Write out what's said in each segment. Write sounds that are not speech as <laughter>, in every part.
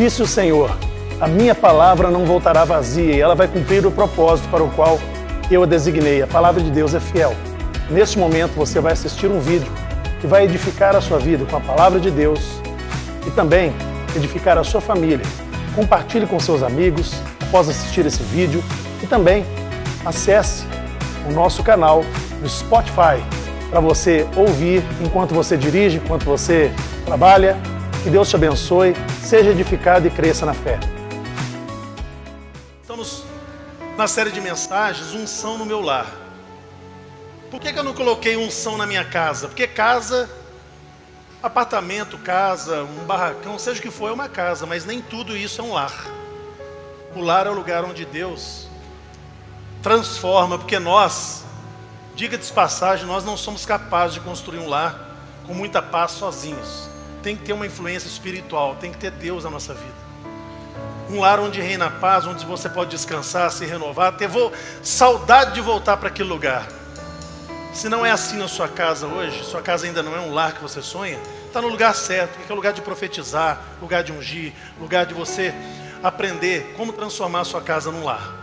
Disse o Senhor: A minha palavra não voltará vazia e ela vai cumprir o propósito para o qual eu a designei. A palavra de Deus é fiel. Neste momento você vai assistir um vídeo que vai edificar a sua vida com a palavra de Deus e também edificar a sua família. Compartilhe com seus amigos após assistir esse vídeo e também acesse o nosso canal no Spotify para você ouvir enquanto você dirige, enquanto você trabalha. Que Deus te abençoe, seja edificado e cresça na fé. Estamos na série de mensagens Unção no meu lar. Por que, que eu não coloquei unção na minha casa? Porque casa, apartamento, casa, um barracão, seja o que for, é uma casa, mas nem tudo isso é um lar. O lar é o lugar onde Deus transforma, porque nós, diga de passagem, nós não somos capazes de construir um lar com muita paz sozinhos. Tem que ter uma influência espiritual, tem que ter Deus na nossa vida. Um lar onde reina a paz, onde você pode descansar, se renovar, ter vo... saudade de voltar para aquele lugar. Se não é assim na sua casa hoje, sua casa ainda não é um lar que você sonha, está no lugar certo, que é lugar de profetizar, lugar de ungir, lugar de você aprender como transformar a sua casa num lar.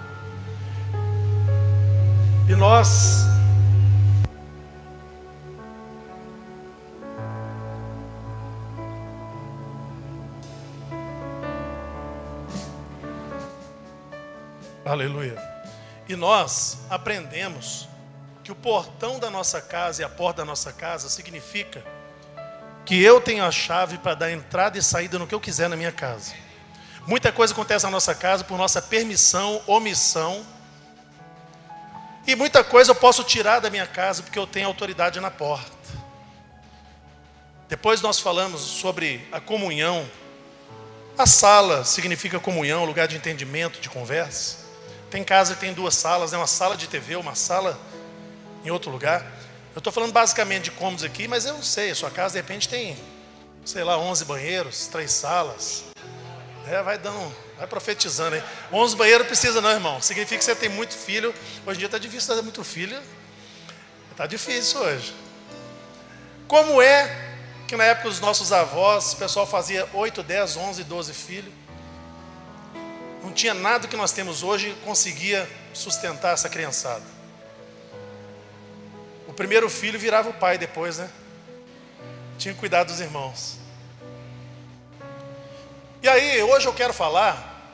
E nós Aleluia. E nós aprendemos que o portão da nossa casa e a porta da nossa casa significa que eu tenho a chave para dar entrada e saída no que eu quiser na minha casa. Muita coisa acontece na nossa casa por nossa permissão, omissão. E muita coisa eu posso tirar da minha casa porque eu tenho autoridade na porta. Depois nós falamos sobre a comunhão. A sala significa comunhão, lugar de entendimento, de conversa. Tem casa que tem duas salas, é uma sala de TV, uma sala em outro lugar. Eu estou falando basicamente de cômodos aqui, mas eu não sei. A sua casa de repente tem, sei lá, 11 banheiros, três salas. É, vai dando, vai profetizando aí. 11 banheiros precisa não, irmão. Significa que você tem muito filho. Hoje em dia está difícil fazer muito filho. Está difícil hoje. Como é que na época dos nossos avós, o pessoal fazia 8, 10, 11, 12 filhos? Não tinha nada que nós temos hoje conseguia sustentar essa criançada primeiro filho virava o pai depois, né? Tinha que cuidar dos irmãos. E aí, hoje eu quero falar,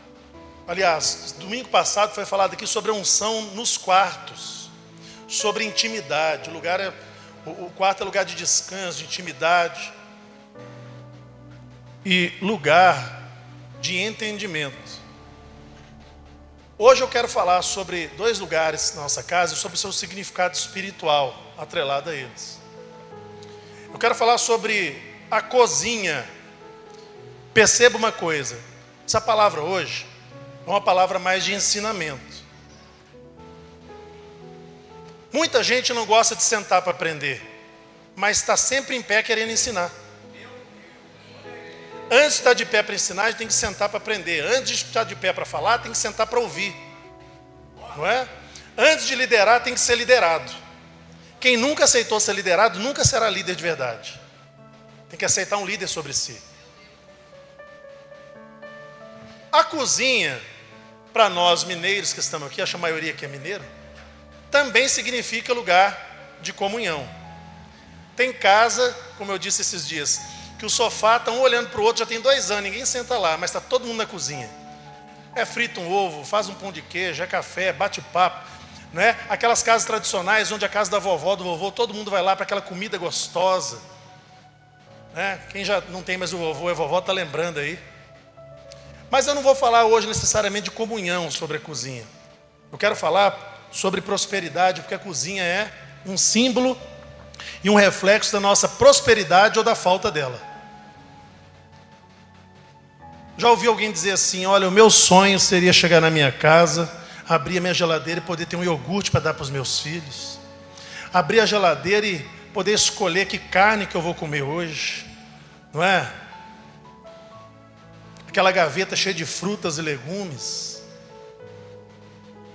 aliás, domingo passado foi falado aqui sobre a unção nos quartos, sobre intimidade. O lugar é, o quarto é lugar de descanso, de intimidade e lugar de entendimento. Hoje eu quero falar sobre dois lugares na nossa casa e sobre o seu significado espiritual atrelado a eles. Eu quero falar sobre a cozinha. Perceba uma coisa: essa palavra hoje é uma palavra mais de ensinamento. Muita gente não gosta de sentar para aprender, mas está sempre em pé querendo ensinar. Antes de estar de pé para ensinar, tem que sentar para aprender. Antes de estar de pé para falar, tem que sentar para ouvir. Não é? Antes de liderar, tem que ser liderado. Quem nunca aceitou ser liderado, nunca será líder de verdade. Tem que aceitar um líder sobre si. A cozinha, para nós mineiros que estamos aqui, acho a maioria que é mineiro, também significa lugar de comunhão. Tem casa, como eu disse esses dias, que o sofá está um olhando para o outro, já tem dois anos, ninguém senta lá, mas está todo mundo na cozinha. É frito um ovo, faz um pão de queijo, é café, bate papo. Né? Aquelas casas tradicionais, onde a casa da vovó, do vovô, todo mundo vai lá para aquela comida gostosa. Né? Quem já não tem mais o vovô e a vovó está lembrando aí. Mas eu não vou falar hoje necessariamente de comunhão sobre a cozinha. Eu quero falar sobre prosperidade, porque a cozinha é um símbolo e um reflexo da nossa prosperidade ou da falta dela. Já ouvi alguém dizer assim: olha, o meu sonho seria chegar na minha casa abrir a minha geladeira e poder ter um iogurte para dar para os meus filhos, abrir a geladeira e poder escolher que carne que eu vou comer hoje, não é? Aquela gaveta cheia de frutas e legumes.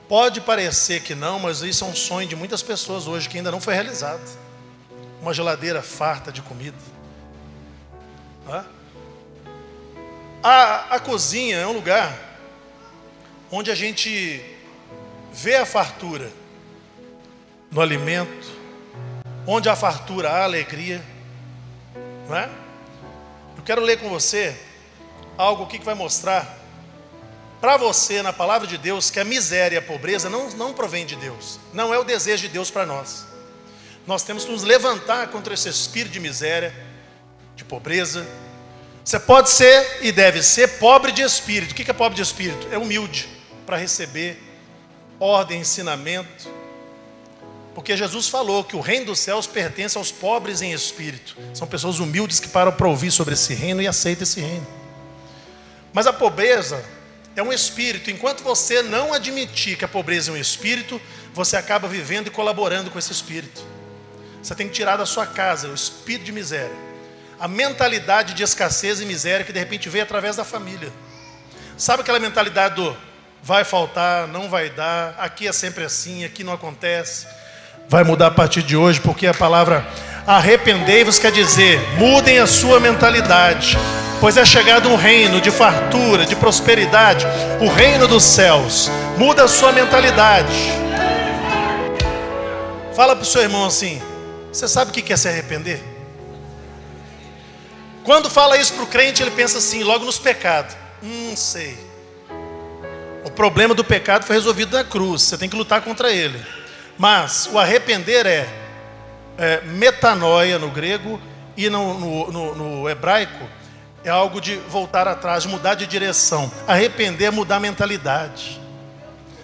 Pode parecer que não, mas isso é um sonho de muitas pessoas hoje que ainda não foi realizado. Uma geladeira farta de comida. Não é? A, a cozinha é um lugar onde a gente vê a fartura no alimento, onde há fartura há alegria, não é? Eu quero ler com você algo que vai mostrar para você na palavra de Deus que a miséria e a pobreza não, não provém de Deus, não é o desejo de Deus para nós. Nós temos que nos levantar contra esse espírito de miséria, de pobreza. Você pode ser e deve ser pobre de espírito. O que é pobre de espírito? É humilde para receber ordem, ensinamento. Porque Jesus falou que o reino dos céus pertence aos pobres em espírito. São pessoas humildes que param para ouvir sobre esse reino e aceitam esse reino. Mas a pobreza é um espírito. Enquanto você não admitir que a pobreza é um espírito, você acaba vivendo e colaborando com esse espírito. Você tem que tirar da sua casa o espírito de miséria, a mentalidade de escassez e miséria que de repente veio através da família. Sabe aquela mentalidade do vai faltar, não vai dar, aqui é sempre assim, aqui não acontece. Vai mudar a partir de hoje, porque a palavra arrependei-vos quer dizer, mudem a sua mentalidade, pois é chegado um reino de fartura, de prosperidade, o reino dos céus. Muda a sua mentalidade. Fala para o seu irmão assim: você sabe o que é se arrepender? Quando fala isso para o crente, ele pensa assim, logo nos pecados. Hum, sei. O problema do pecado foi resolvido na cruz, você tem que lutar contra ele. Mas o arrepender é, é metanoia no grego e no, no, no, no hebraico é algo de voltar atrás, de mudar de direção. Arrepender é mudar a mentalidade.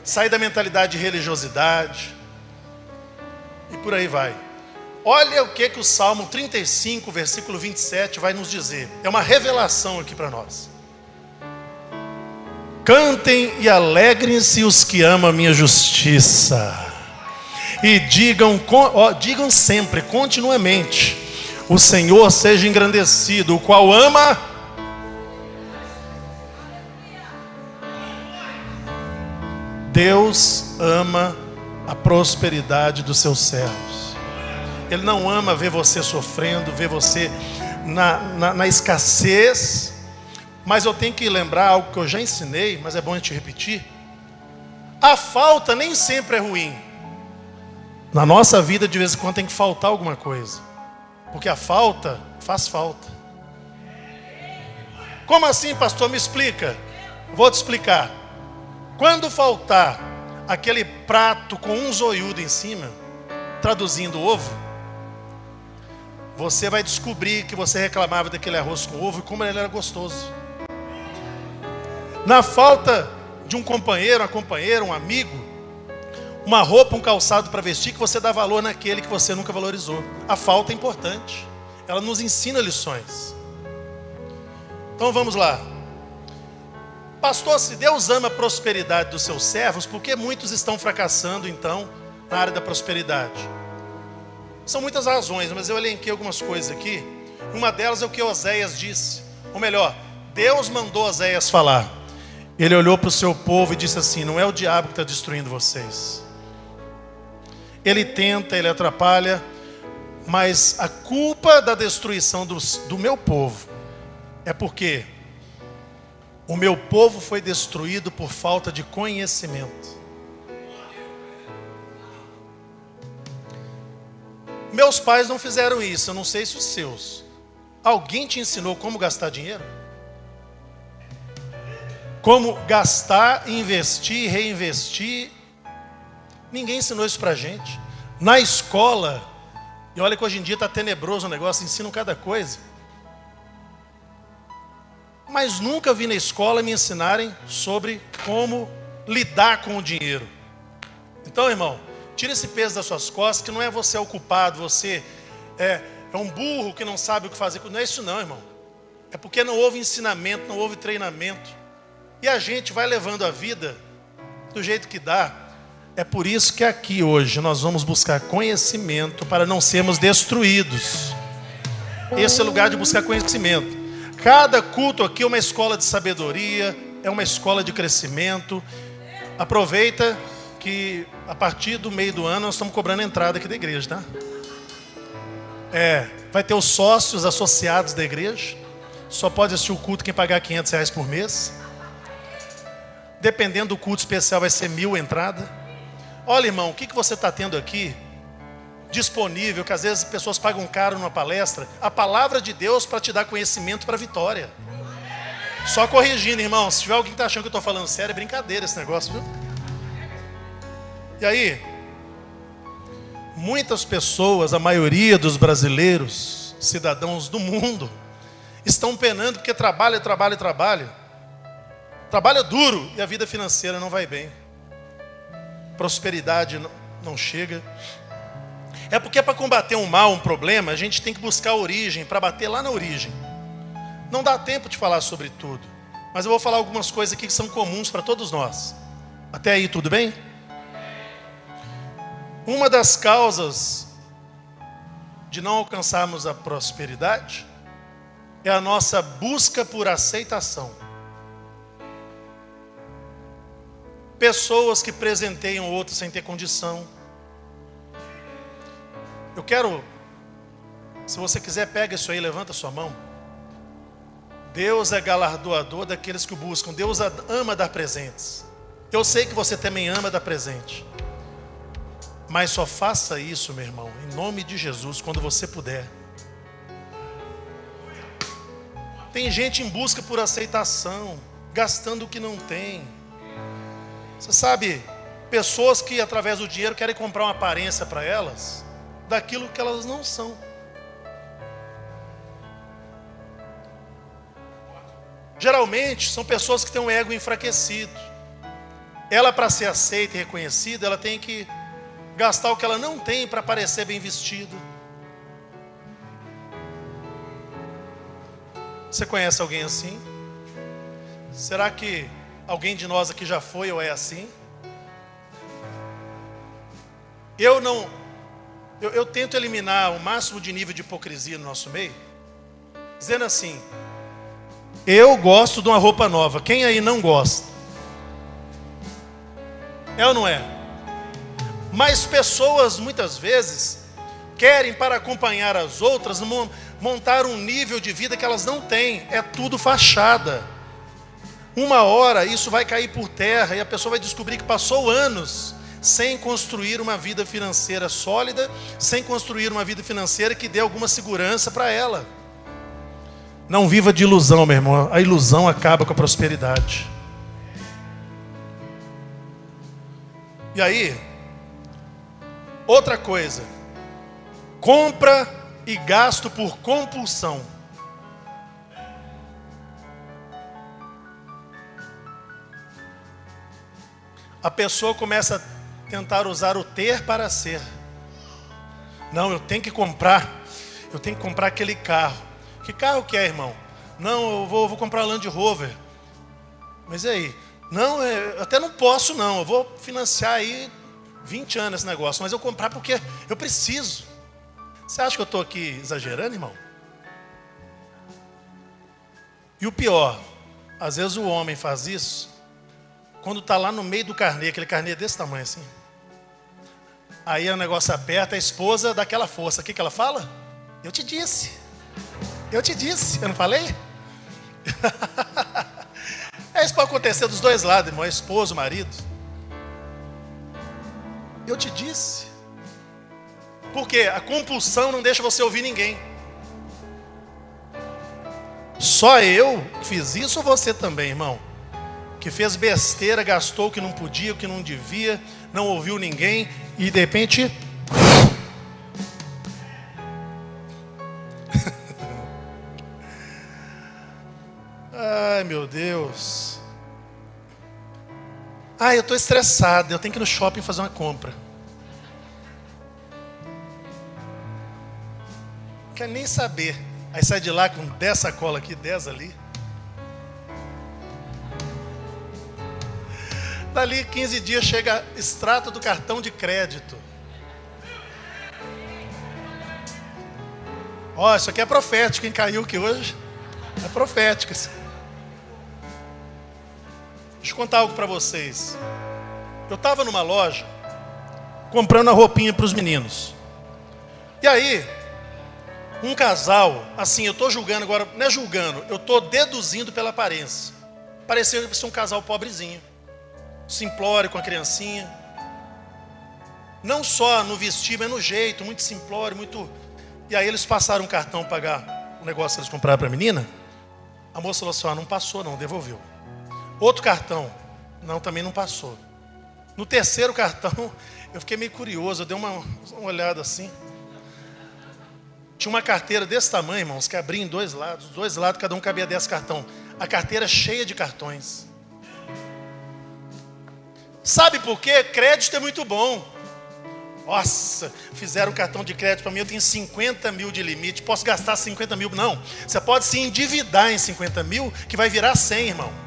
Sair da mentalidade de religiosidade. E por aí vai. Olha o que, que o Salmo 35, versículo 27 vai nos dizer. É uma revelação aqui para nós. Cantem e alegrem-se os que amam a minha justiça. E digam, ó, digam sempre, continuamente: O Senhor seja engrandecido, o qual ama. Deus ama a prosperidade dos seus servos. Ele não ama ver você sofrendo, ver você na, na, na escassez mas eu tenho que lembrar algo que eu já ensinei, mas é bom a gente repetir. A falta nem sempre é ruim. Na nossa vida, de vez em quando, tem que faltar alguma coisa. Porque a falta faz falta. Como assim, pastor? Me explica. Vou te explicar. Quando faltar aquele prato com um zoiudo em cima, traduzindo ovo, você vai descobrir que você reclamava daquele arroz com ovo e como ele era gostoso na falta de um companheiro, uma companheira, um amigo, uma roupa, um calçado para vestir, que você dá valor naquele que você nunca valorizou. A falta é importante, ela nos ensina lições. Então vamos lá. Pastor, se Deus ama a prosperidade dos seus servos, por que muitos estão fracassando então na área da prosperidade? São muitas razões, mas eu elenquei algumas coisas aqui. Uma delas é o que Oséias disse. Ou melhor, Deus mandou Oséias falar. Ele olhou para o seu povo e disse assim: Não é o diabo que está destruindo vocês. Ele tenta, ele atrapalha, mas a culpa da destruição do, do meu povo é porque o meu povo foi destruído por falta de conhecimento. Meus pais não fizeram isso, eu não sei se os seus. Alguém te ensinou como gastar dinheiro? como gastar, investir, reinvestir. Ninguém ensinou isso para a gente. Na escola, e olha que hoje em dia está tenebroso o negócio, ensinam cada coisa. Mas nunca vi na escola me ensinarem sobre como lidar com o dinheiro. Então, irmão, tira esse peso das suas costas, que não é você o culpado, você é, é um burro que não sabe o que fazer. Não é isso não, irmão. É porque não houve ensinamento, não houve treinamento. E a gente vai levando a vida do jeito que dá. É por isso que aqui hoje nós vamos buscar conhecimento para não sermos destruídos. Esse é o lugar de buscar conhecimento. Cada culto aqui é uma escola de sabedoria, é uma escola de crescimento. Aproveita que a partir do meio do ano nós estamos cobrando entrada aqui da igreja, tá? É, vai ter os sócios associados da igreja. Só pode assistir o culto quem pagar 500 reais por mês. Dependendo do culto especial, vai ser mil entrada. Olha, irmão, o que, que você está tendo aqui disponível, que às vezes pessoas pagam caro numa palestra? A palavra de Deus para te dar conhecimento para a vitória. Só corrigindo, irmão. Se tiver alguém que está achando que eu estou falando sério, é brincadeira esse negócio, viu? E aí, muitas pessoas, a maioria dos brasileiros, cidadãos do mundo, estão penando porque trabalha, trabalha, trabalha. Trabalha duro e a vida financeira não vai bem. Prosperidade não chega. É porque para combater um mal, um problema, a gente tem que buscar a origem, para bater lá na origem. Não dá tempo de falar sobre tudo, mas eu vou falar algumas coisas aqui que são comuns para todos nós. Até aí, tudo bem? Uma das causas de não alcançarmos a prosperidade é a nossa busca por aceitação. Pessoas que presenteiam outros sem ter condição. Eu quero, se você quiser, pega isso aí, levanta sua mão. Deus é galardoador daqueles que o buscam. Deus ama dar presentes. Eu sei que você também ama dar presente. Mas só faça isso, meu irmão, em nome de Jesus, quando você puder. Tem gente em busca por aceitação, gastando o que não tem. Você sabe, pessoas que através do dinheiro querem comprar uma aparência para elas, daquilo que elas não são. Geralmente são pessoas que têm um ego enfraquecido. Ela, para ser aceita e reconhecida, ela tem que gastar o que ela não tem para parecer bem vestida. Você conhece alguém assim? Será que alguém de nós aqui já foi ou é assim? Eu não. Eu, eu, tento eliminar o máximo de nível de hipocrisia no nosso meio, dizendo assim: eu gosto de uma roupa nova. Quem aí não gosta? É ou não é? Mas pessoas muitas vezes querem, para acompanhar as outras, montar um nível de vida que elas não têm. É tudo fachada. Uma hora isso vai cair por terra e a pessoa vai descobrir que passou anos sem construir uma vida financeira sólida, sem construir uma vida financeira que dê alguma segurança para ela. Não viva de ilusão, meu irmão. A ilusão acaba com a prosperidade. E aí, outra coisa. Compra e gasto por compulsão. A pessoa começa a tentar usar o ter para ser. Não, eu tenho que comprar. Eu tenho que comprar aquele carro. Que carro que é, irmão? Não, eu vou, vou comprar Land Rover. Mas e aí? Não, eu até não posso não. Eu vou financiar aí 20 anos esse negócio, mas eu comprar porque eu preciso. Você acha que eu estou aqui exagerando, irmão? E o pior, às vezes o homem faz isso quando está lá no meio do carnê, aquele carnê desse tamanho assim. Aí o negócio aperta, a esposa dá aquela força. O que, que ela fala? Eu te disse. Eu te disse, eu não falei? <laughs> é, isso pode acontecer dos dois lados, irmão, esposo, marido. Eu te disse. Porque a compulsão não deixa você ouvir ninguém. Só eu fiz isso ou você também, irmão? Que fez besteira, gastou o que não podia, o que não devia, não ouviu ninguém e de repente <laughs> Ai, meu Deus. Ah, eu estou estressado, eu tenho que ir no shopping fazer uma compra. Quer nem saber. Aí sai de lá com 10 sacolas aqui, 10 ali. Dali 15 dias chega extrato do cartão de crédito. Ó, oh, isso aqui é profético, quem caiu aqui hoje? É profético. Deixa eu contar algo para vocês. Eu estava numa loja comprando a roupinha para os meninos. E aí, Um casal, assim, eu estou julgando agora, não é julgando, eu estou deduzindo pela aparência. Pareceu ser um casal pobrezinho, simplório com a criancinha. Não só no vestir, mas no jeito, muito simplório, muito. E aí eles passaram um cartão pagar o negócio que eles compraram para a menina. A moça falou assim: ah, não passou, não, devolveu. Outro cartão, não, também não passou. No terceiro cartão, eu fiquei meio curioso, eu dei uma, uma olhada assim. Tinha uma carteira desse tamanho, irmãos, que abria em dois lados. Dois lados, cada um cabia 10 cartão. A carteira cheia de cartões. Sabe por quê? Crédito é muito bom. Nossa, fizeram cartão de crédito para mim, eu tenho 50 mil de limite, posso gastar 50 mil. Não, você pode se endividar em 50 mil, que vai virar 100, irmão.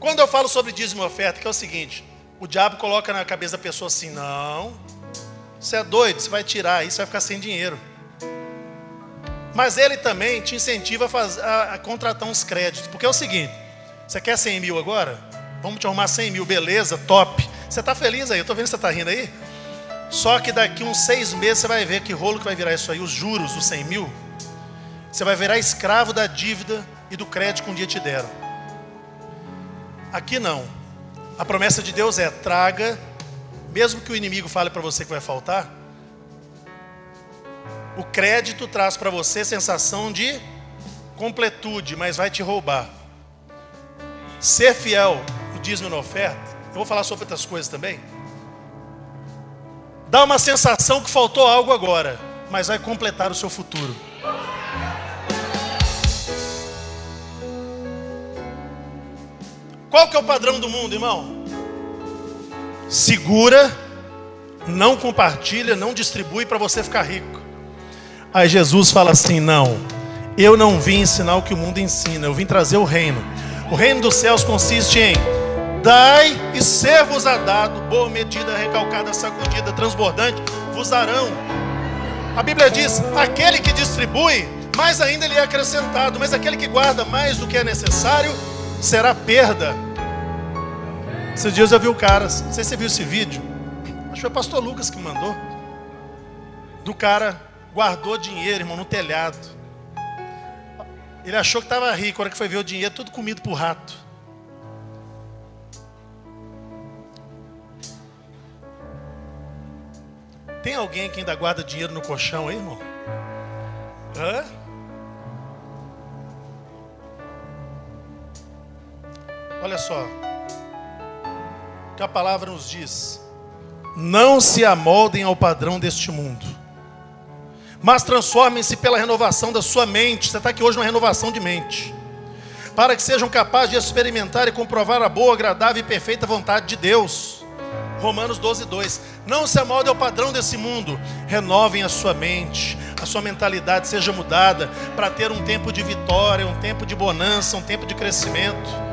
Quando eu falo sobre dízimo e oferta, que é o seguinte: o diabo coloca na cabeça da pessoa assim, não, você é doido, você vai tirar, isso vai ficar sem dinheiro. Mas ele também te incentiva a, a, a contratar uns créditos. Porque é o seguinte: você quer 100 mil agora? Vamos te arrumar 100 mil, beleza, top. Você está feliz aí? Eu estou vendo que você está rindo aí. Só que daqui uns seis meses você vai ver que rolo que vai virar isso aí, os juros dos 100 mil. Você vai virar escravo da dívida e do crédito que um dia te deram. Aqui não. A promessa de Deus é: traga mesmo que o inimigo fale para você que vai faltar, o crédito traz para você sensação de completude, mas vai te roubar. Ser fiel no dízimo na oferta, eu vou falar sobre outras coisas também. Dá uma sensação que faltou algo agora, mas vai completar o seu futuro. Qual que é o padrão do mundo, irmão? segura, não compartilha, não distribui para você ficar rico. Aí Jesus fala assim: não, eu não vim ensinar o que o mundo ensina, eu vim trazer o reino. O reino dos céus consiste em dai e ser-vos a dado, boa medida, recalcada, sacudida, transbordante, vos darão. A Bíblia diz: aquele que distribui, mais ainda lhe é acrescentado, mas aquele que guarda mais do que é necessário, será perda. Esses dias eu vi o cara, não sei se você viu esse vídeo, acho que foi o pastor Lucas que mandou. Do cara guardou dinheiro, irmão, no telhado. Ele achou que estava rico, a hora que foi ver o dinheiro, tudo comido por rato. Tem alguém que ainda guarda dinheiro no colchão aí, irmão? Hã? Olha só que a palavra nos diz: não se amoldem ao padrão deste mundo, mas transformem-se pela renovação da sua mente. Você está aqui hoje numa renovação de mente, para que sejam capazes de experimentar e comprovar a boa, agradável e perfeita vontade de Deus. Romanos 12, 2. Não se amoldem ao padrão desse mundo, renovem a sua mente, a sua mentalidade seja mudada para ter um tempo de vitória, um tempo de bonança, um tempo de crescimento.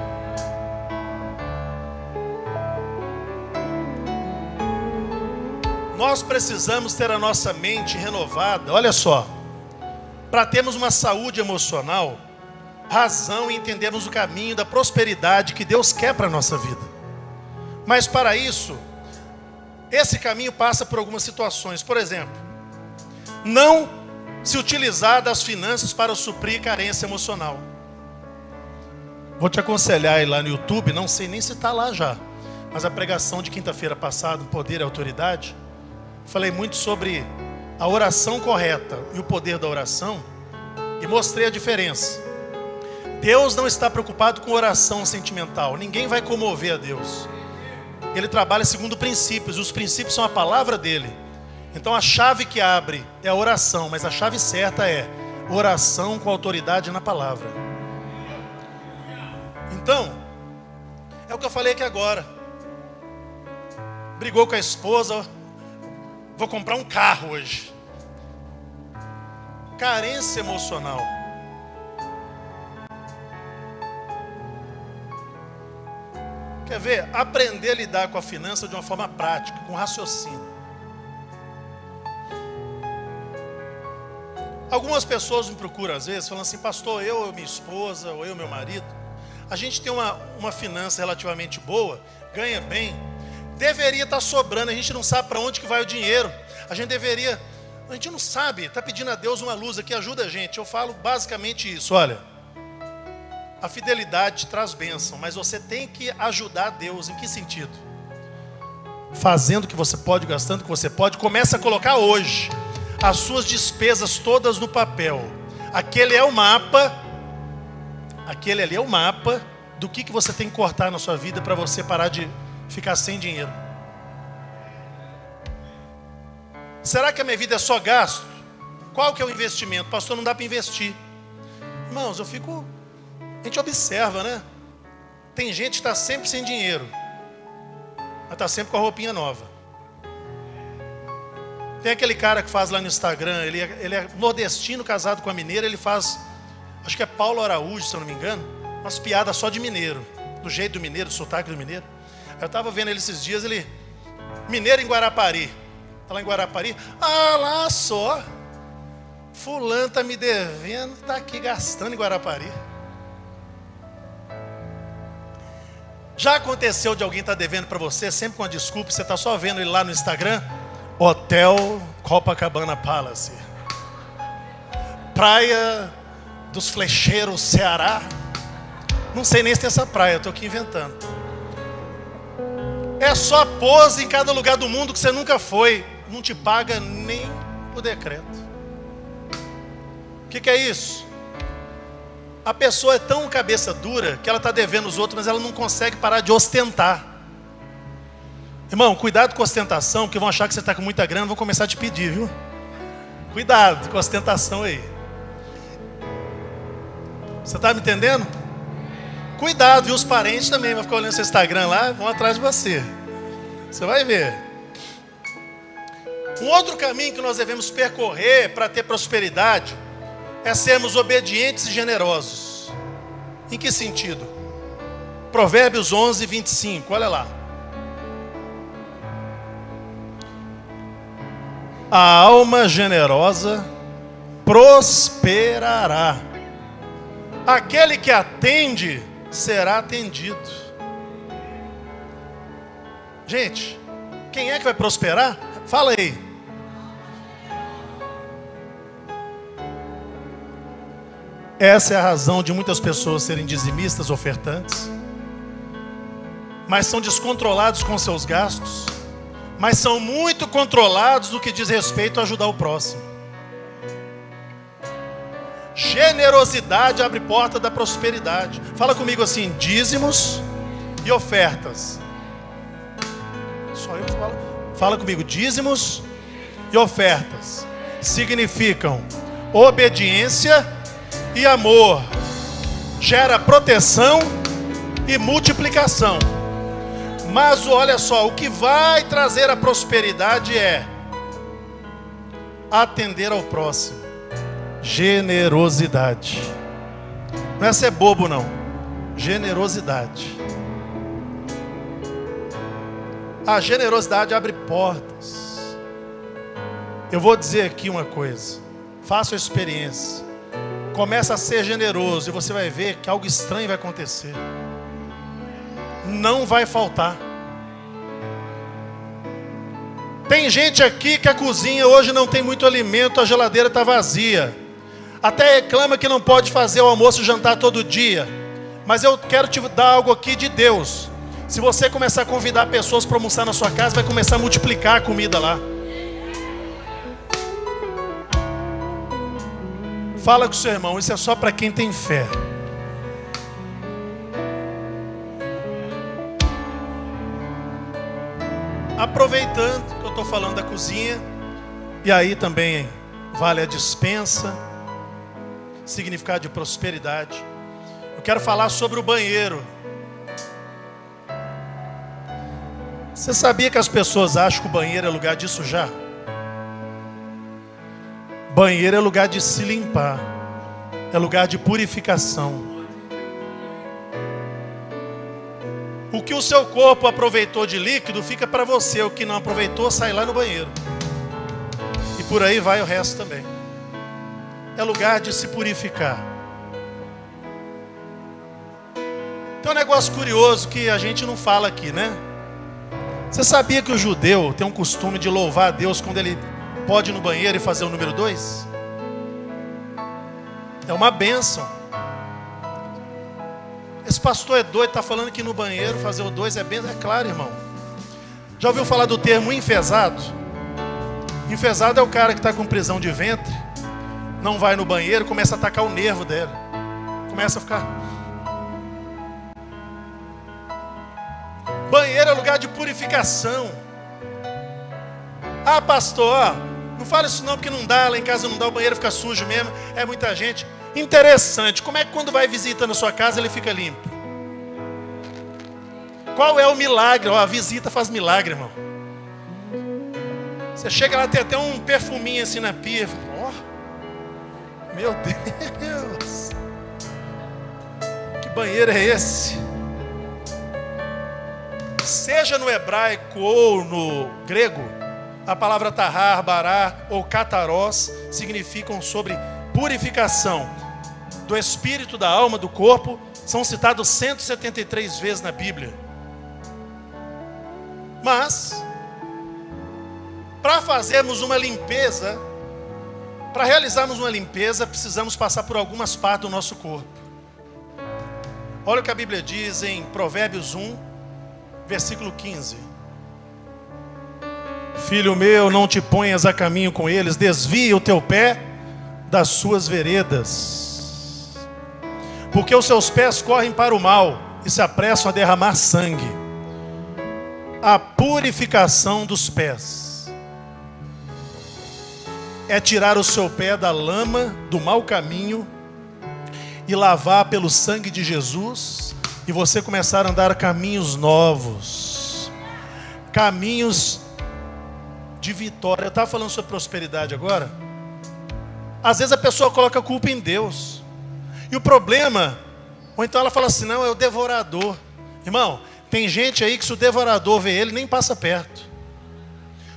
Nós precisamos ter a nossa mente renovada, olha só, para termos uma saúde emocional, razão e entendermos o caminho da prosperidade que Deus quer para a nossa vida. Mas para isso, esse caminho passa por algumas situações. Por exemplo, não se utilizar das finanças para suprir carência emocional. Vou te aconselhar aí lá no YouTube, não sei nem se está lá já, mas a pregação de quinta-feira passada, Poder e Autoridade, falei muito sobre a oração correta e o poder da oração e mostrei a diferença. Deus não está preocupado com oração sentimental, ninguém vai comover a Deus. Ele trabalha segundo princípios, e os princípios são a palavra dele. Então a chave que abre é a oração, mas a chave certa é oração com autoridade na palavra. Então, é o que eu falei aqui agora. Brigou com a esposa, Vou comprar um carro hoje. Carência emocional. Quer ver? Aprender a lidar com a finança de uma forma prática, com raciocínio. Algumas pessoas me procuram às vezes, falando assim, pastor, eu, minha esposa, ou eu, meu marido, a gente tem uma, uma finança relativamente boa, ganha bem, deveria estar sobrando, a gente não sabe para onde que vai o dinheiro. A gente deveria A gente não sabe, está pedindo a Deus uma luz aqui, ajuda a gente. Eu falo basicamente isso, olha. A fidelidade traz bênção, mas você tem que ajudar Deus. Em que sentido? Fazendo o que você pode, gastando o que você pode. Começa a colocar hoje as suas despesas todas no papel. Aquele é o mapa. Aquele ali é o mapa do que, que você tem que cortar na sua vida para você parar de ficar sem dinheiro. Será que a minha vida é só gasto? Qual que é o investimento? Pastor, não dá para investir. Irmãos, eu fico. A gente observa, né? Tem gente que está sempre sem dinheiro, mas está sempre com a roupinha nova. Tem aquele cara que faz lá no Instagram, ele é, ele é nordestino casado com a mineira, ele faz, acho que é Paulo Araújo, se eu não me engano, umas piadas só de mineiro, do jeito do mineiro, do sotaque do mineiro. Eu estava vendo ele esses dias, ele, mineiro em Guarapari. Está lá em Guarapari. Ah, lá só. Fulano está me devendo, está aqui gastando em Guarapari. Já aconteceu de alguém estar tá devendo para você, sempre com a desculpa, você está só vendo ele lá no Instagram? Hotel Copacabana Palace. Praia dos Flecheiros, Ceará. Não sei nem se tem essa praia, estou aqui inventando. É só pose em cada lugar do mundo que você nunca foi não te paga nem o decreto. O que, que é isso? A pessoa é tão cabeça dura que ela está devendo os outros, mas ela não consegue parar de ostentar. Irmão, cuidado com a ostentação, porque vão achar que você está com muita grana, vão começar a te pedir, viu? Cuidado com a ostentação aí. Você está me entendendo? Cuidado, viu? Os parentes também vão ficar olhando seu Instagram lá, vão atrás de você. Você vai ver. Um outro caminho que nós devemos percorrer para ter prosperidade é sermos obedientes e generosos. Em que sentido? Provérbios 11, 25, olha lá. A alma generosa prosperará. Aquele que atende será atendido. Gente, quem é que vai prosperar? Fala aí. Essa é a razão de muitas pessoas serem dizimistas, ofertantes, mas são descontrolados com seus gastos, mas são muito controlados no que diz respeito a ajudar o próximo. Generosidade abre porta da prosperidade. Fala comigo assim: dízimos e ofertas. Só eu. Fala comigo: dízimos e ofertas significam obediência e amor gera proteção e multiplicação. Mas olha só, o que vai trazer a prosperidade é atender ao próximo. Generosidade. Não é ser bobo não. Generosidade. A generosidade abre portas. Eu vou dizer aqui uma coisa. Faça a experiência. Começa a ser generoso e você vai ver que algo estranho vai acontecer. Não vai faltar. Tem gente aqui que a cozinha hoje não tem muito alimento, a geladeira está vazia. Até reclama que não pode fazer o almoço e jantar todo dia. Mas eu quero te dar algo aqui de Deus. Se você começar a convidar pessoas para almoçar na sua casa, vai começar a multiplicar a comida lá. Fala com seu irmão, isso é só para quem tem fé. Aproveitando que eu estou falando da cozinha, e aí também vale a dispensa, significado de prosperidade. Eu quero falar sobre o banheiro. Você sabia que as pessoas acham que o banheiro é lugar de sujar? Banheiro é lugar de se limpar, é lugar de purificação. O que o seu corpo aproveitou de líquido fica para você, o que não aproveitou sai lá no banheiro. E por aí vai o resto também. É lugar de se purificar. Tem um negócio curioso que a gente não fala aqui, né? Você sabia que o judeu tem um costume de louvar a Deus quando ele pode ir no banheiro e fazer o número dois? É uma bênção. Esse pastor é doido, está falando que no banheiro fazer o dois é bênção. É claro, irmão. Já ouviu falar do termo enfesado? Enfesado é o cara que está com prisão de ventre, não vai no banheiro, começa a atacar o nervo dele. Começa a ficar. Banheiro é lugar de purificação. Ah, pastor, não fala isso não, porque não dá, lá em casa não dá, o banheiro fica sujo mesmo, é muita gente. Interessante, como é que quando vai visita na sua casa ele fica limpo? Qual é o milagre? a visita faz milagre, irmão. Você chega lá, tem até um perfuminho assim na pia. Ó, oh, meu <laughs> Deus. Que banheiro é esse? Seja no hebraico ou no grego, a palavra tahar, bará ou catarós significam sobre purificação do espírito, da alma, do corpo. São citados 173 vezes na Bíblia. Mas, para fazermos uma limpeza, para realizarmos uma limpeza, precisamos passar por algumas partes do nosso corpo. Olha o que a Bíblia diz em Provérbios 1, versículo 15. Filho meu, não te ponhas a caminho com eles, desvia o teu pé das suas veredas, porque os seus pés correm para o mal e se apressam a derramar sangue. A purificação dos pés é tirar o seu pé da lama do mau caminho e lavar pelo sangue de Jesus e você começar a andar caminhos novos, caminhos de vitória. Eu estava falando sobre prosperidade agora. Às vezes a pessoa coloca a culpa em Deus. E o problema, ou então ela fala assim: não, é o devorador. Irmão, tem gente aí que se o devorador vê ele, nem passa perto.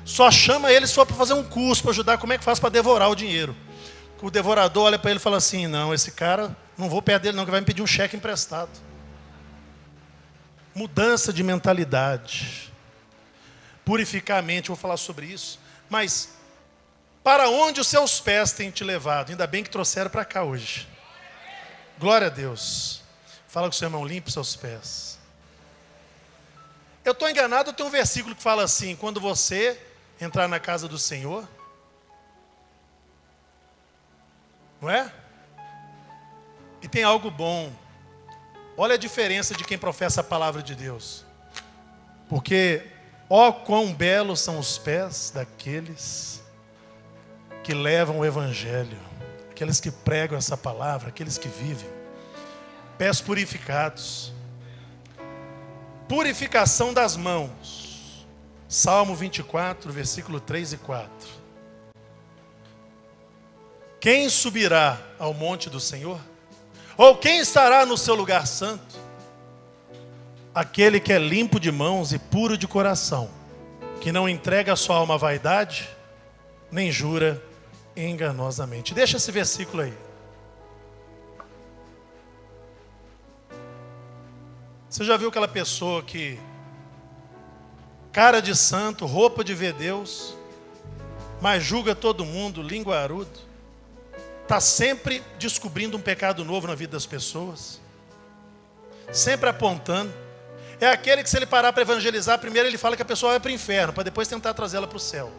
Só chama ele só para fazer um curso, para ajudar como é que faz para devorar o dinheiro. O devorador olha para ele e fala assim: não, esse cara, não vou perder ele, não, que vai me pedir um cheque emprestado. Mudança de mentalidade. Purificar a mente, vou falar sobre isso. Mas para onde os seus pés têm te levado? Ainda bem que trouxeram para cá hoje. Glória a Deus. Fala com o seu irmão, limpe seus pés. Eu estou enganado, tem um versículo que fala assim: quando você entrar na casa do Senhor, não é? E tem algo bom. Olha a diferença de quem professa a palavra de Deus. Porque, ó quão belos são os pés daqueles que levam o Evangelho, aqueles que pregam essa palavra, aqueles que vivem. Pés purificados. Purificação das mãos. Salmo 24, versículo 3 e 4. Quem subirá ao monte do Senhor? Ou quem estará no seu lugar santo? Aquele que é limpo de mãos e puro de coração, que não entrega a sua alma à vaidade, nem jura enganosamente. Deixa esse versículo aí. Você já viu aquela pessoa que cara de santo, roupa de ver Deus, mas julga todo mundo, linguarudo, está sempre descobrindo um pecado novo na vida das pessoas, sempre apontando. É aquele que, se ele parar para evangelizar, primeiro ele fala que a pessoa vai para o inferno, para depois tentar trazê-la para o céu.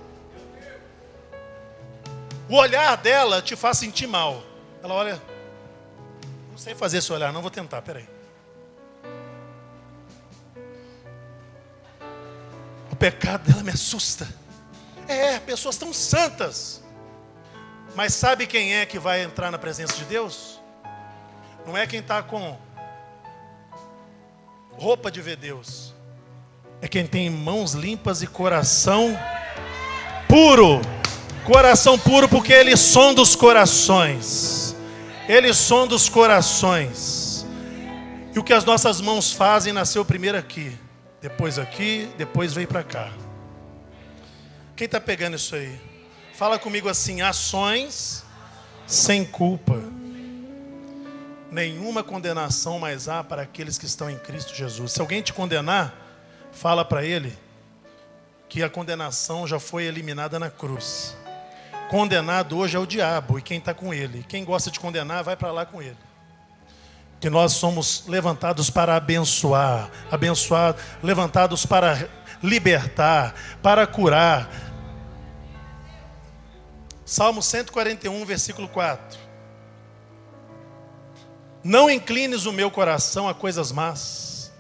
O olhar dela te faz sentir mal. Ela olha, não sei fazer esse olhar, não vou tentar, peraí. O pecado dela me assusta. É, pessoas tão santas. Mas sabe quem é que vai entrar na presença de Deus? Não é quem está com roupa de ver Deus. É quem tem mãos limpas e coração puro. Coração puro, porque Ele sonda os corações. Ele sonda os corações. E o que as nossas mãos fazem nasceu primeiro aqui, depois aqui, depois veio para cá. Quem está pegando isso aí? Fala comigo assim: ações sem culpa. Nenhuma condenação mais há para aqueles que estão em Cristo Jesus. Se alguém te condenar, fala para ele que a condenação já foi eliminada na cruz. condenado hoje é o diabo e quem está com ele. Quem gosta de condenar, vai para lá com ele. Que nós somos levantados para abençoar, abençoar, levantados para libertar, para curar. Salmo 141, versículo 4. Não inclines o meu coração a coisas más,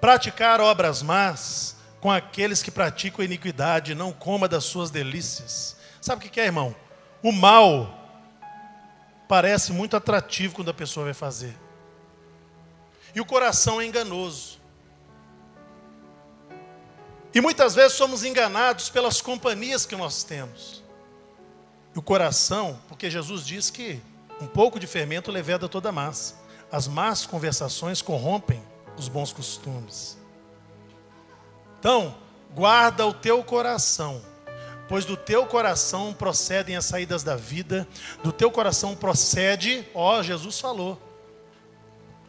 praticar obras más com aqueles que praticam iniquidade, não coma das suas delícias. Sabe o que é, irmão? O mal parece muito atrativo quando a pessoa vai fazer. E o coração é enganoso. E muitas vezes somos enganados pelas companhias que nós temos. E o coração, porque Jesus diz que um pouco de fermento leveda toda a massa. As más conversações corrompem os bons costumes. Então, guarda o teu coração, pois do teu coração procedem as saídas da vida, do teu coração procede, ó, Jesus falou.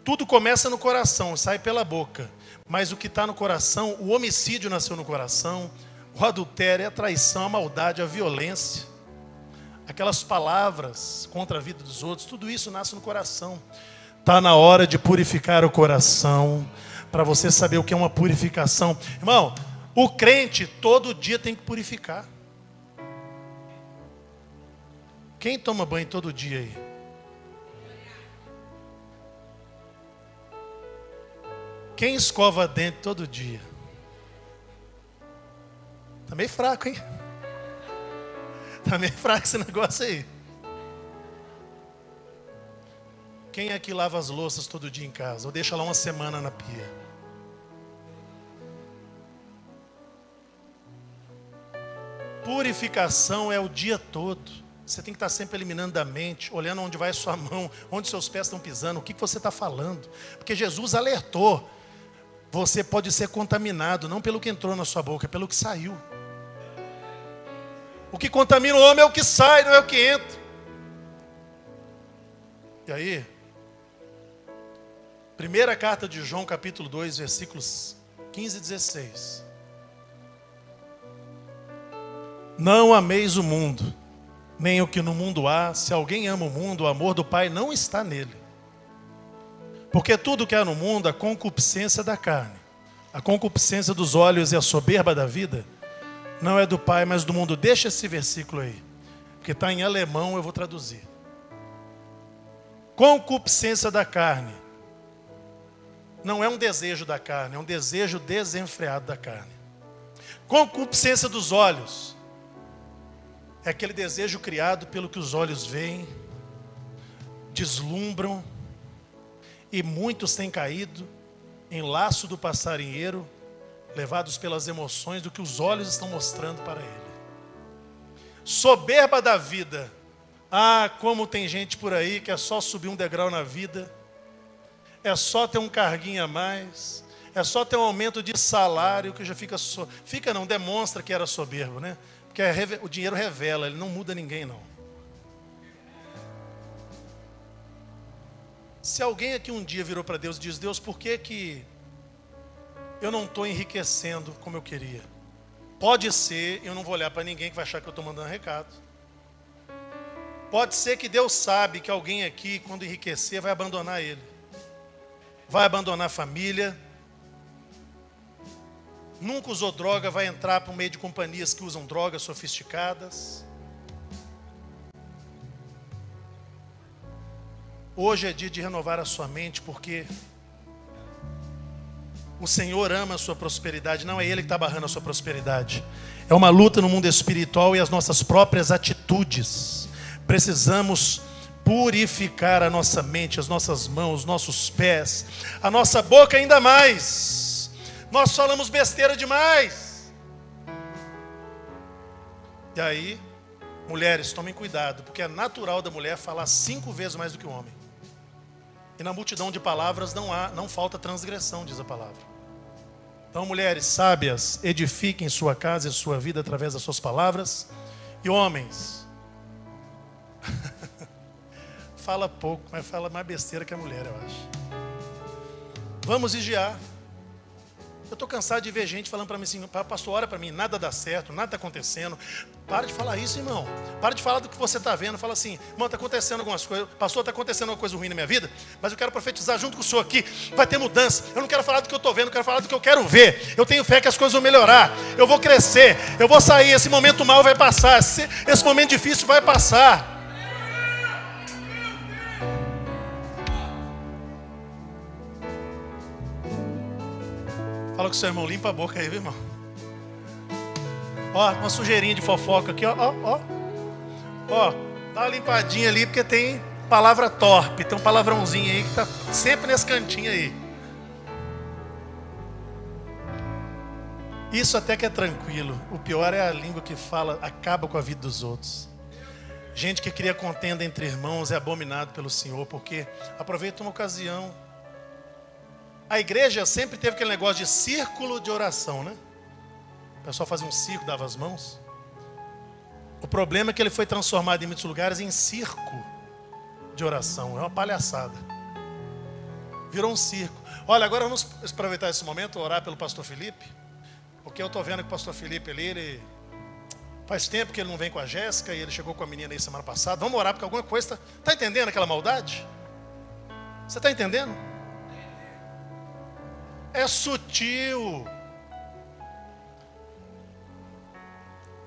Tudo começa no coração, sai pela boca. Mas o que está no coração, o homicídio nasceu no coração, o adultério, a traição, a maldade, a violência, aquelas palavras contra a vida dos outros, tudo isso nasce no coração. Está na hora de purificar o coração, para você saber o que é uma purificação. Irmão, o crente todo dia tem que purificar. Quem toma banho todo dia aí? Quem escova dente todo dia? Tá meio fraco, hein? <laughs> Tá meio fraco esse negócio aí. Quem é que lava as louças todo dia em casa? Ou deixa lá uma semana na pia? Purificação é o dia todo. Você tem que estar sempre eliminando da mente, olhando onde vai a sua mão, onde seus pés estão pisando, o que você está falando. Porque Jesus alertou: você pode ser contaminado, não pelo que entrou na sua boca, é pelo que saiu. O que contamina o homem é o que sai, não é o que entra. E aí, Primeira carta de João, capítulo 2, versículos 15 e 16. Não ameis o mundo, nem o que no mundo há. Se alguém ama o mundo, o amor do Pai não está nele. Porque tudo que há no mundo, a concupiscência da carne, a concupiscência dos olhos e a soberba da vida, não é do Pai, mas do mundo. Deixa esse versículo aí, porque está em alemão, eu vou traduzir. Concupiscência da carne não é um desejo da carne, é um desejo desenfreado da carne. Concupiscência dos olhos é aquele desejo criado pelo que os olhos veem, deslumbram, e muitos têm caído em laço do passarinheiro, levados pelas emoções do que os olhos estão mostrando para ele. Soberba da vida. Ah, como tem gente por aí que é só subir um degrau na vida é só ter um carguinho a mais, é só ter um aumento de salário que já fica. So... Fica não, demonstra que era soberbo, né? Porque o dinheiro revela, ele não muda ninguém, não. Se alguém aqui um dia virou para Deus e diz: Deus, por que, que eu não estou enriquecendo como eu queria? Pode ser, eu não vou olhar para ninguém que vai achar que eu estou mandando recado. Pode ser que Deus sabe que alguém aqui, quando enriquecer, vai abandonar ele vai abandonar a família, nunca usou droga, vai entrar para o meio de companhias que usam drogas sofisticadas. Hoje é dia de renovar a sua mente, porque o Senhor ama a sua prosperidade, não é Ele que está barrando a sua prosperidade. É uma luta no mundo espiritual e as nossas próprias atitudes. Precisamos purificar a nossa mente, as nossas mãos, os nossos pés, a nossa boca ainda mais. Nós falamos besteira demais. E aí, mulheres, tomem cuidado, porque é natural da mulher falar cinco vezes mais do que o homem. E na multidão de palavras não há, não falta transgressão, diz a palavra. Então, mulheres sábias, edifiquem sua casa e sua vida através das suas palavras. E homens, <laughs> fala pouco, mas fala mais besteira que a mulher, eu acho. Vamos vigiar. Eu estou cansado de ver gente falando para mim assim, pastor, ora para mim, nada dá certo, nada está acontecendo. Para de falar isso, irmão. Para de falar do que você está vendo. Fala assim, irmão, está acontecendo algumas coisas. Pastor, está acontecendo alguma coisa ruim na minha vida, mas eu quero profetizar junto com o senhor aqui. Vai ter mudança. Eu não quero falar do que eu estou vendo, eu quero falar do que eu quero ver. Eu tenho fé que as coisas vão melhorar. Eu vou crescer. Eu vou sair. Esse momento mal vai passar. Esse, esse momento difícil vai passar. Fala com seu irmão, limpa a boca aí, viu, irmão? Ó, uma sujeirinha de fofoca aqui, ó, ó, ó. Ó, dá uma limpadinha ali, porque tem palavra torpe, tem um palavrãozinho aí que tá sempre nesse cantinho aí. Isso até que é tranquilo. O pior é a língua que fala, acaba com a vida dos outros. Gente que cria contenda entre irmãos é abominado pelo Senhor, porque aproveita uma ocasião a igreja sempre teve aquele negócio de círculo de oração, né? O pessoal fazia um círculo, dava as mãos. O problema é que ele foi transformado em muitos lugares em circo de oração. É uma palhaçada. Virou um circo. Olha, agora vamos aproveitar esse momento orar pelo pastor Felipe. Porque eu estou vendo que o pastor Felipe ali, ele faz tempo que ele não vem com a Jéssica e ele chegou com a menina aí semana passada. Vamos orar porque alguma coisa está tá entendendo aquela maldade? Você está entendendo? É sutil.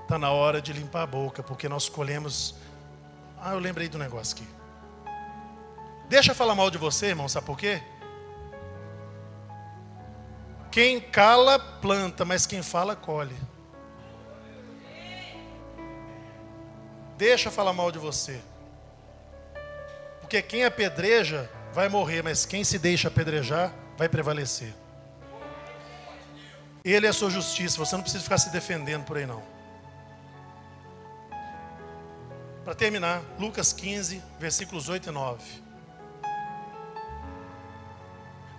Está na hora de limpar a boca, porque nós colhemos. Ah, eu lembrei do negócio aqui. Deixa eu falar mal de você, irmão, sabe por quê? Quem cala, planta, mas quem fala, colhe. Deixa eu falar mal de você. Porque quem apedreja vai morrer, mas quem se deixa apedrejar vai prevalecer. Ele é a sua justiça, você não precisa ficar se defendendo por aí não. Para terminar, Lucas 15, versículos 8 e 9.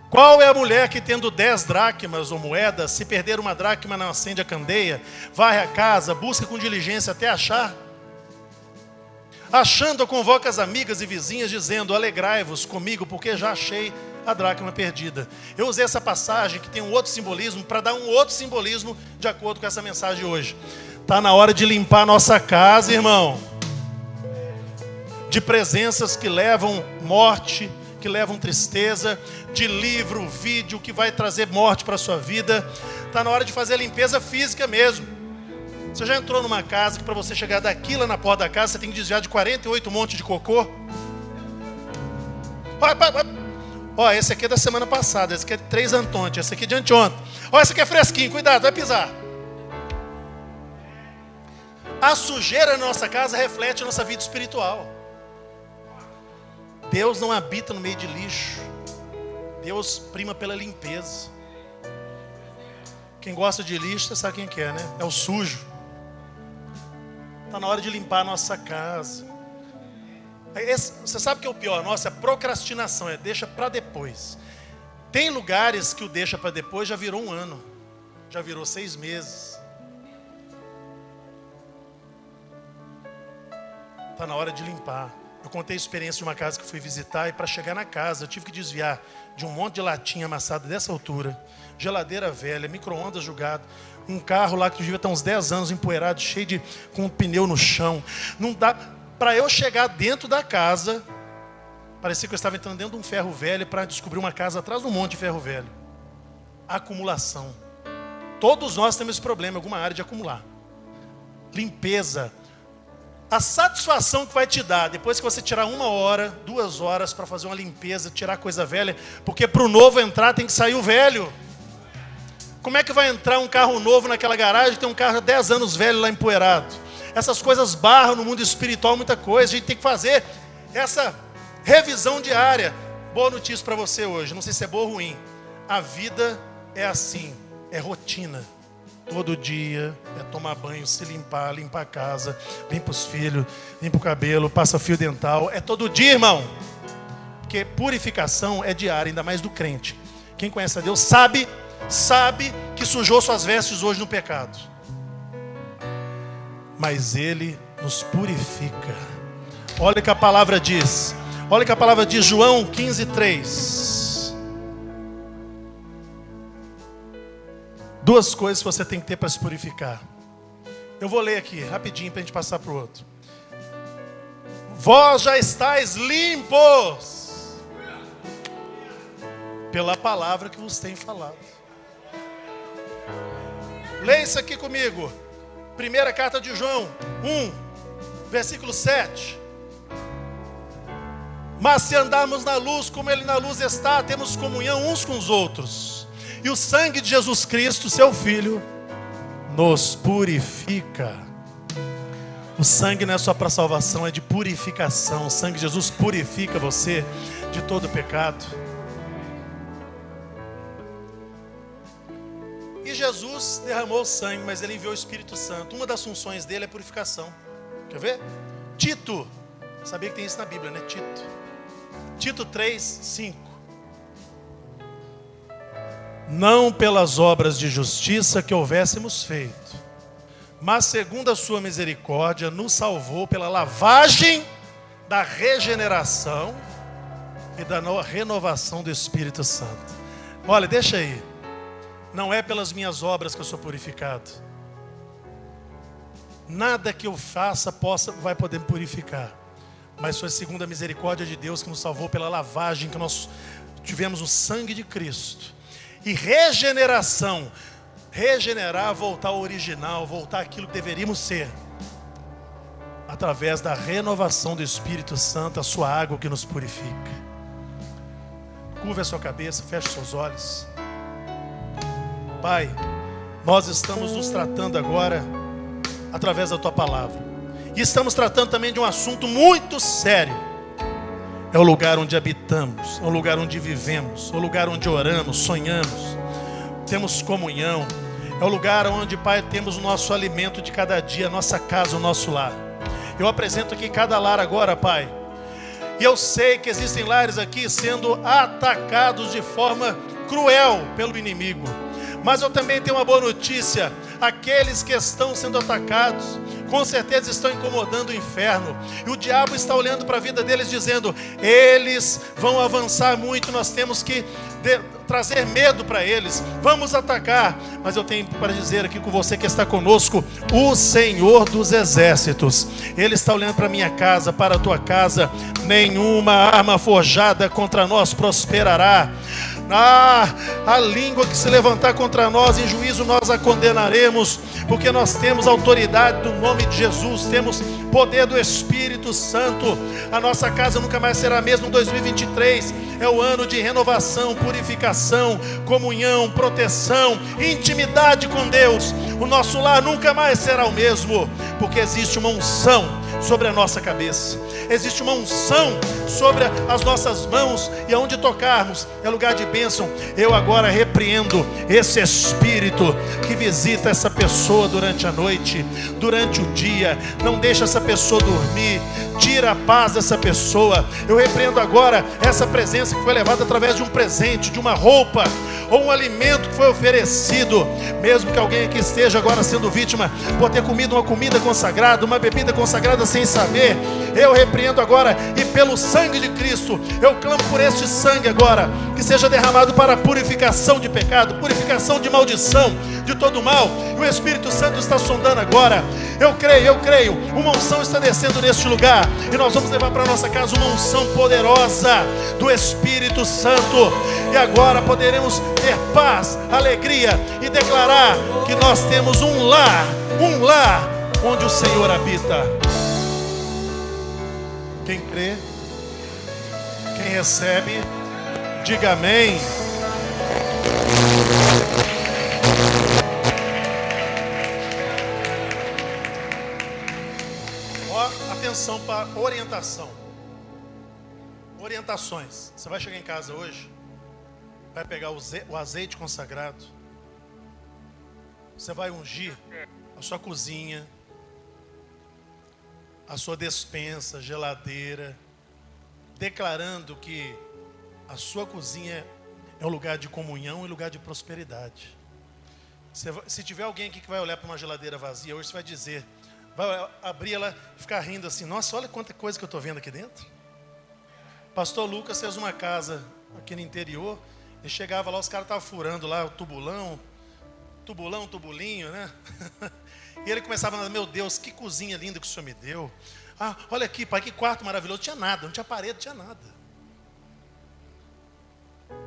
Qual é a mulher que, tendo dez dracmas ou moedas, se perder uma dracma, não acende a candeia, varre a casa, busca com diligência até achar? Achando, convoca as amigas e vizinhas, dizendo: Alegrai-vos comigo, porque já achei a dracma perdida. Eu usei essa passagem que tem um outro simbolismo para dar um outro simbolismo de acordo com essa mensagem de hoje. Está na hora de limpar nossa casa, irmão. De presenças que levam morte, que levam tristeza, de livro, vídeo que vai trazer morte para a sua vida. Está na hora de fazer a limpeza física mesmo. Você já entrou numa casa que para você chegar daqui lá na porta da casa, você tem que desviar de 48 montes de cocô? Vai, vai, vai. Ó, esse aqui é da semana passada, esse aqui é de três Antonte, esse aqui é de anteontem. Ó, esse aqui é fresquinho, cuidado, vai pisar. A sujeira na nossa casa reflete a nossa vida espiritual. Deus não habita no meio de lixo. Deus prima pela limpeza. Quem gosta de lixo, você sabe quem que é, né? É o sujo. Está na hora de limpar a nossa casa. Esse, você sabe que é o pior? Nossa, é procrastinação, é deixa para depois. Tem lugares que o deixa para depois já virou um ano, já virou seis meses. Está na hora de limpar. Eu contei a experiência de uma casa que fui visitar e para chegar na casa eu tive que desviar de um monte de latinha amassada dessa altura, geladeira velha, micro-ondas jogado, um carro lá que devia estar uns 10 anos empoeirado, cheio de com um pneu no chão. Não dá, para eu chegar dentro da casa, parecia que eu estava entrando dentro de um ferro velho para descobrir uma casa atrás de um monte de ferro velho. Acumulação. Todos nós temos esse problema em alguma área de acumular. Limpeza. A satisfação que vai te dar depois que você tirar uma hora, duas horas para fazer uma limpeza, tirar coisa velha, porque para o novo entrar tem que sair o velho. Como é que vai entrar um carro novo naquela garagem tem um carro 10 anos velho lá empoeirado? Essas coisas barram no mundo espiritual muita coisa. A gente tem que fazer essa revisão diária. Boa notícia para você hoje, não sei se é boa ou ruim. A vida é assim, é rotina. Todo dia é tomar banho, se limpar, limpar a casa, limpa os filhos, limpa o cabelo, passa fio dental. É todo dia, irmão. Porque purificação é diária, ainda mais do crente. Quem conhece a Deus sabe, sabe que sujou suas vestes hoje no pecado mas Ele nos purifica. Olha o que a palavra diz. Olha o que a palavra diz, João 15, 3. Duas coisas você tem que ter para se purificar. Eu vou ler aqui, rapidinho, para a gente passar para o outro. Vós já estáis limpos pela palavra que vos tem falado. Leia isso aqui comigo. Primeira carta de João 1, versículo 7. Mas se andarmos na luz, como Ele na luz está, temos comunhão uns com os outros. E o sangue de Jesus Cristo, seu Filho, nos purifica. O sangue não é só para salvação, é de purificação. O sangue de Jesus purifica você de todo pecado. Jesus derramou sangue, mas ele enviou o Espírito Santo. Uma das funções dele é purificação. Quer ver? Tito. Sabia que tem isso na Bíblia, né? Tito. Tito 3, 5. Não pelas obras de justiça que houvéssemos feito, mas segundo a sua misericórdia, nos salvou pela lavagem da regeneração e da renovação do Espírito Santo. Olha, deixa aí. Não é pelas minhas obras que eu sou purificado. Nada que eu faça possa vai poder me purificar. Mas foi segundo a misericórdia de Deus que nos salvou pela lavagem que nós tivemos o sangue de Cristo. E regeneração, regenerar, voltar ao original, voltar àquilo que deveríamos ser. Através da renovação do Espírito Santo, a sua água que nos purifica. Curva a sua cabeça, feche seus olhos. Pai, nós estamos nos tratando agora através da tua palavra. E estamos tratando também de um assunto muito sério. É o lugar onde habitamos, é o lugar onde vivemos, é o lugar onde oramos, sonhamos, temos comunhão. É o lugar onde, Pai, temos o nosso alimento de cada dia, a nossa casa, o nosso lar. Eu apresento aqui cada lar agora, Pai. E eu sei que existem lares aqui sendo atacados de forma cruel pelo inimigo. Mas eu também tenho uma boa notícia: aqueles que estão sendo atacados, com certeza estão incomodando o inferno. E o diabo está olhando para a vida deles, dizendo: eles vão avançar muito, nós temos que trazer medo para eles, vamos atacar. Mas eu tenho para dizer aqui com você que está conosco, o Senhor dos Exércitos, Ele está olhando para minha casa, para a tua casa, nenhuma arma forjada contra nós prosperará. Ah, a língua que se levantar contra nós em juízo nós a condenaremos, porque nós temos autoridade do nome de Jesus, temos poder do Espírito Santo. A nossa casa nunca mais será a mesma em 2023. É o ano de renovação, purificação, comunhão, proteção, intimidade com Deus. O nosso lar nunca mais será o mesmo, porque existe uma unção sobre a nossa cabeça. Existe uma unção sobre as nossas mãos e aonde tocarmos é lugar de bênção. Eu agora repreendo esse espírito que visita essa pessoa durante a noite, durante o dia. Não deixa essa pessoa dormir. Tira a paz dessa pessoa. Eu repreendo agora essa presença que foi levada através de um presente, de uma roupa ou um alimento que foi oferecido, mesmo que alguém aqui esteja agora sendo vítima por ter comido uma comida consagrada, uma bebida consagrada sem saber, eu repreendo agora e pelo sangue de Cristo, eu clamo por este sangue agora, que seja derramado para a purificação de pecado, purificação de maldição, de todo mal. E o Espírito Santo está sondando agora. Eu creio, eu creio, uma unção está descendo neste lugar e nós vamos levar para nossa casa uma unção poderosa do Espírito Santo. E agora poderemos ter paz, alegria e declarar que nós temos um lar, um lar onde o Senhor habita. Quem crê, quem recebe, diga amém. Ó, atenção para orientação. Orientações. Você vai chegar em casa hoje, vai pegar o azeite consagrado, você vai ungir a sua cozinha, a sua despensa, geladeira, declarando que a sua cozinha é um lugar de comunhão e lugar de prosperidade. Se tiver alguém aqui que vai olhar para uma geladeira vazia, hoje você vai dizer, vai abrir ela ficar rindo assim: Nossa, olha quanta coisa que eu estou vendo aqui dentro. Pastor Lucas fez uma casa aqui no interior e chegava lá, os caras estavam furando lá o tubulão, tubulão, tubulinho, né? <laughs> E ele começava a falar, meu Deus, que cozinha linda que o senhor me deu. Ah, olha aqui, pai, que quarto maravilhoso. Não tinha nada, não tinha parede, não tinha nada.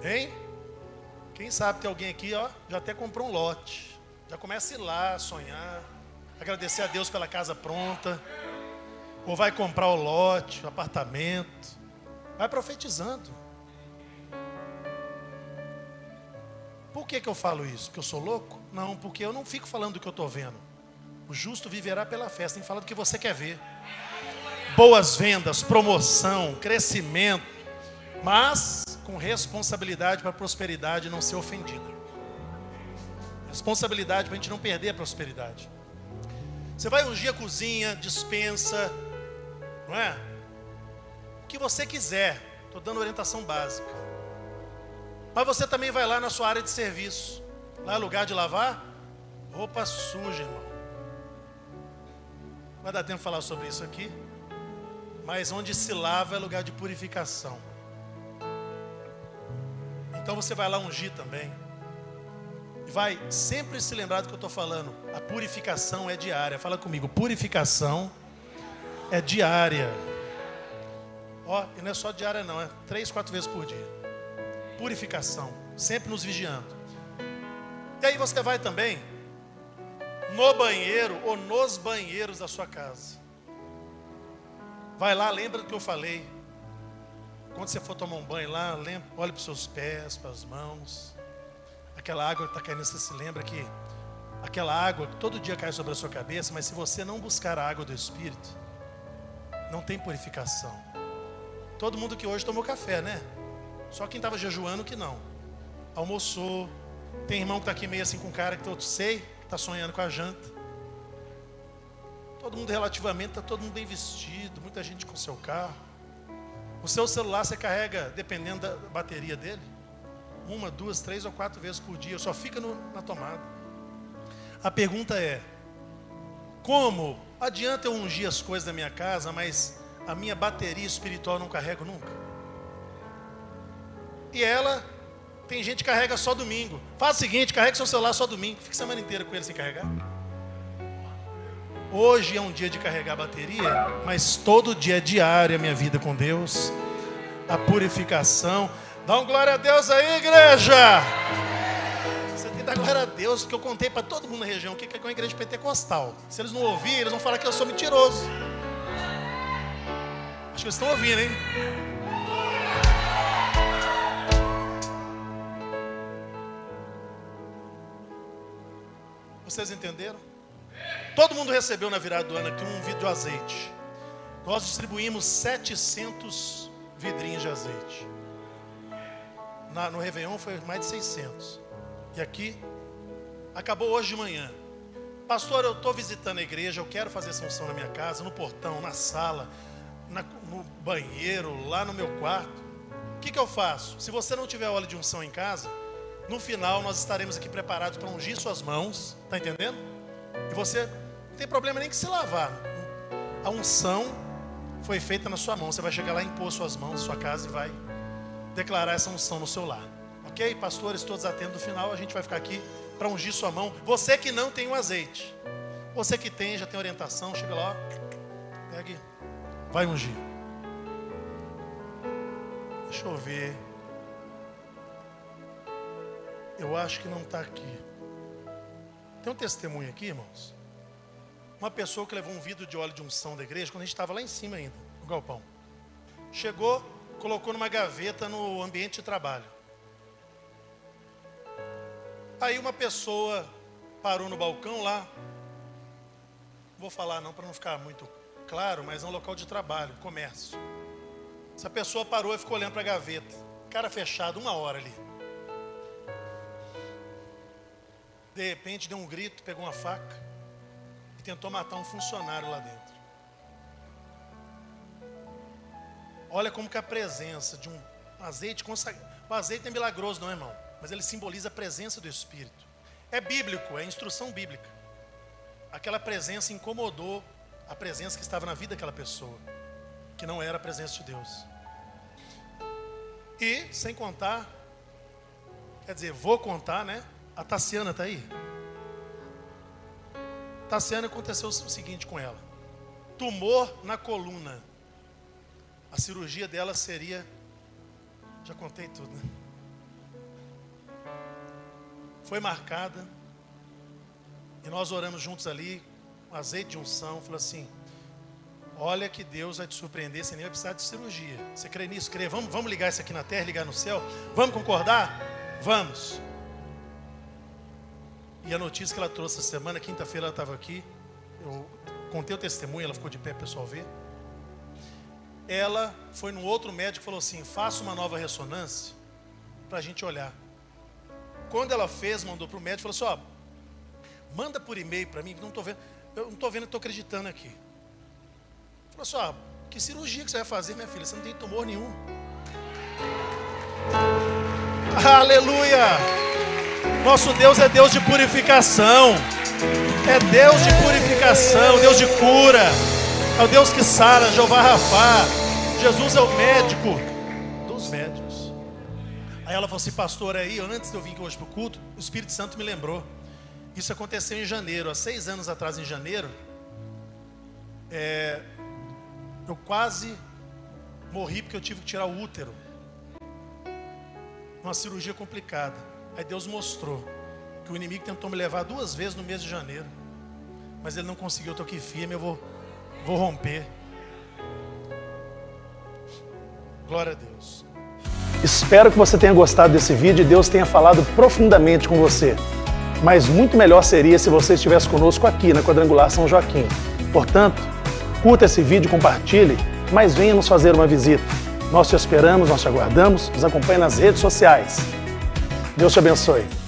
Hein? Quem sabe tem alguém aqui, ó, já até comprou um lote. Já começa a ir lá, sonhar, agradecer a Deus pela casa pronta. Ou vai comprar o lote, o apartamento. Vai profetizando. Por que, que eu falo isso? Porque eu sou louco? Não, porque eu não fico falando do que eu estou vendo. O justo viverá pela festa. Tem que falar do que você quer ver. Boas vendas, promoção, crescimento. Mas com responsabilidade para a prosperidade não ser ofendida. Responsabilidade para a gente não perder a prosperidade. Você vai ungir a cozinha, dispensa, não é? O que você quiser. Estou dando orientação básica. Mas você também vai lá na sua área de serviço. Lá é lugar de lavar roupa suja, irmão. Vai dar tempo de falar sobre isso aqui. Mas onde se lava é lugar de purificação. Então você vai lá ungir também. E vai sempre se lembrar do que eu estou falando. A purificação é diária. Fala comigo, purificação é diária. Ó, e não é só diária não, é três, quatro vezes por dia. Purificação, sempre nos vigiando. E aí você vai também no banheiro ou nos banheiros da sua casa. Vai lá, lembra do que eu falei. Quando você for tomar um banho lá, lembra, olhe para os seus pés, para as mãos. Aquela água que está caindo, você se lembra que aquela água todo dia cai sobre a sua cabeça, mas se você não buscar a água do Espírito, não tem purificação. Todo mundo que hoje tomou café, né? Só quem estava jejuando que não. Almoçou. Tem irmão que está aqui meio assim com cara que eu sei, que está sonhando com a janta. Todo mundo relativamente, está todo mundo bem vestido, muita gente com seu carro. O seu celular você carrega, dependendo da bateria dele, uma, duas, três ou quatro vezes por dia, só fica no, na tomada. A pergunta é: como adianta eu ungir as coisas da minha casa, mas a minha bateria espiritual não carrego nunca? E ela, tem gente que carrega só domingo. Faz o seguinte: carrega seu celular só domingo, fica semana inteira com ele sem carregar. Hoje é um dia de carregar bateria, mas todo dia é diário a minha vida com Deus. A purificação. Dá um glória a Deus aí, igreja! Você tem que dar glória a Deus, porque eu contei para todo mundo na região o que é uma igreja pentecostal. Se eles não ouvirem, eles vão falar que eu sou mentiroso. Acho que eles estão ouvindo, hein? Vocês entenderam? Todo mundo recebeu na virada do ano aqui um vidro de azeite. Nós distribuímos 700 vidrinhos de azeite. Na, no Réveillon foi mais de 600. E aqui, acabou hoje de manhã. Pastor, eu estou visitando a igreja, eu quero fazer essa unção na minha casa, no portão, na sala, na, no banheiro, lá no meu quarto. O que, que eu faço? Se você não tiver óleo de unção em casa, no final nós estaremos aqui preparados para ungir suas mãos, está entendendo? E você não tem problema nem que se lavar. A unção foi feita na sua mão. Você vai chegar lá, impor suas mãos na sua casa e vai declarar essa unção no seu lar. Ok? Pastores, todos atentos no final, a gente vai ficar aqui para ungir sua mão. Você que não tem o azeite. Você que tem, já tem orientação, chega lá, ó, pegue, vai ungir. Deixa eu ver. Eu acho que não está aqui. Tem um testemunho aqui, irmãos. Uma pessoa que levou um vidro de óleo de unção da igreja, quando a gente estava lá em cima ainda, no galpão. Chegou, colocou numa gaveta no ambiente de trabalho. Aí uma pessoa parou no balcão lá. Vou falar não para não ficar muito claro, mas é um local de trabalho, comércio. Essa pessoa parou e ficou olhando para a gaveta. Cara fechado, uma hora ali. De repente deu um grito, pegou uma faca e tentou matar um funcionário lá dentro. Olha como que a presença de um azeite consagrado. O azeite é milagroso, não, irmão? Mas ele simboliza a presença do Espírito. É bíblico, é instrução bíblica. Aquela presença incomodou a presença que estava na vida daquela pessoa, que não era a presença de Deus. E, sem contar, quer dizer, vou contar, né? A Tassiana está aí? Tassiana aconteceu o seguinte com ela: tumor na coluna. A cirurgia dela seria. Já contei tudo, né? Foi marcada. E nós oramos juntos ali, com azeite de unção. Falou assim: Olha que Deus vai te surpreender, você nem vai precisar de cirurgia. Você crê nisso? Crê? Vamos, vamos ligar isso aqui na terra, ligar no céu? Vamos concordar? Vamos. E a notícia que ela trouxe essa semana, quinta-feira ela estava aqui. Eu contei o testemunho, ela ficou de pé, pessoal ver. Ela foi no outro médico e falou assim: faça uma nova ressonância para a gente olhar. Quando ela fez, mandou para o médico, falou assim: ó, manda por e-mail para mim, que não estou vendo, eu não estou vendo, estou acreditando aqui. Falou assim: ó, que cirurgia que você vai fazer, minha filha? Você não tem tumor nenhum. <laughs> Aleluia! Nosso Deus é Deus de purificação. É Deus de purificação, Deus de cura. É o Deus que sara, Jeová Rafá. Jesus é o médico dos médicos. Aí ela falou assim, pastor, aí antes de eu vir aqui hoje para o culto, o Espírito Santo me lembrou. Isso aconteceu em janeiro, há seis anos atrás, em janeiro. É, eu quase morri porque eu tive que tirar o útero. Uma cirurgia complicada. Aí Deus mostrou que o inimigo tentou me levar duas vezes no mês de janeiro. Mas ele não conseguiu, eu estou aqui firme, eu vou, vou romper. Glória a Deus. Espero que você tenha gostado desse vídeo e Deus tenha falado profundamente com você. Mas muito melhor seria se você estivesse conosco aqui na Quadrangular São Joaquim. Portanto, curta esse vídeo, compartilhe, mas venha nos fazer uma visita. Nós te esperamos, nós te aguardamos, nos acompanhe nas redes sociais. Deus te abençoe.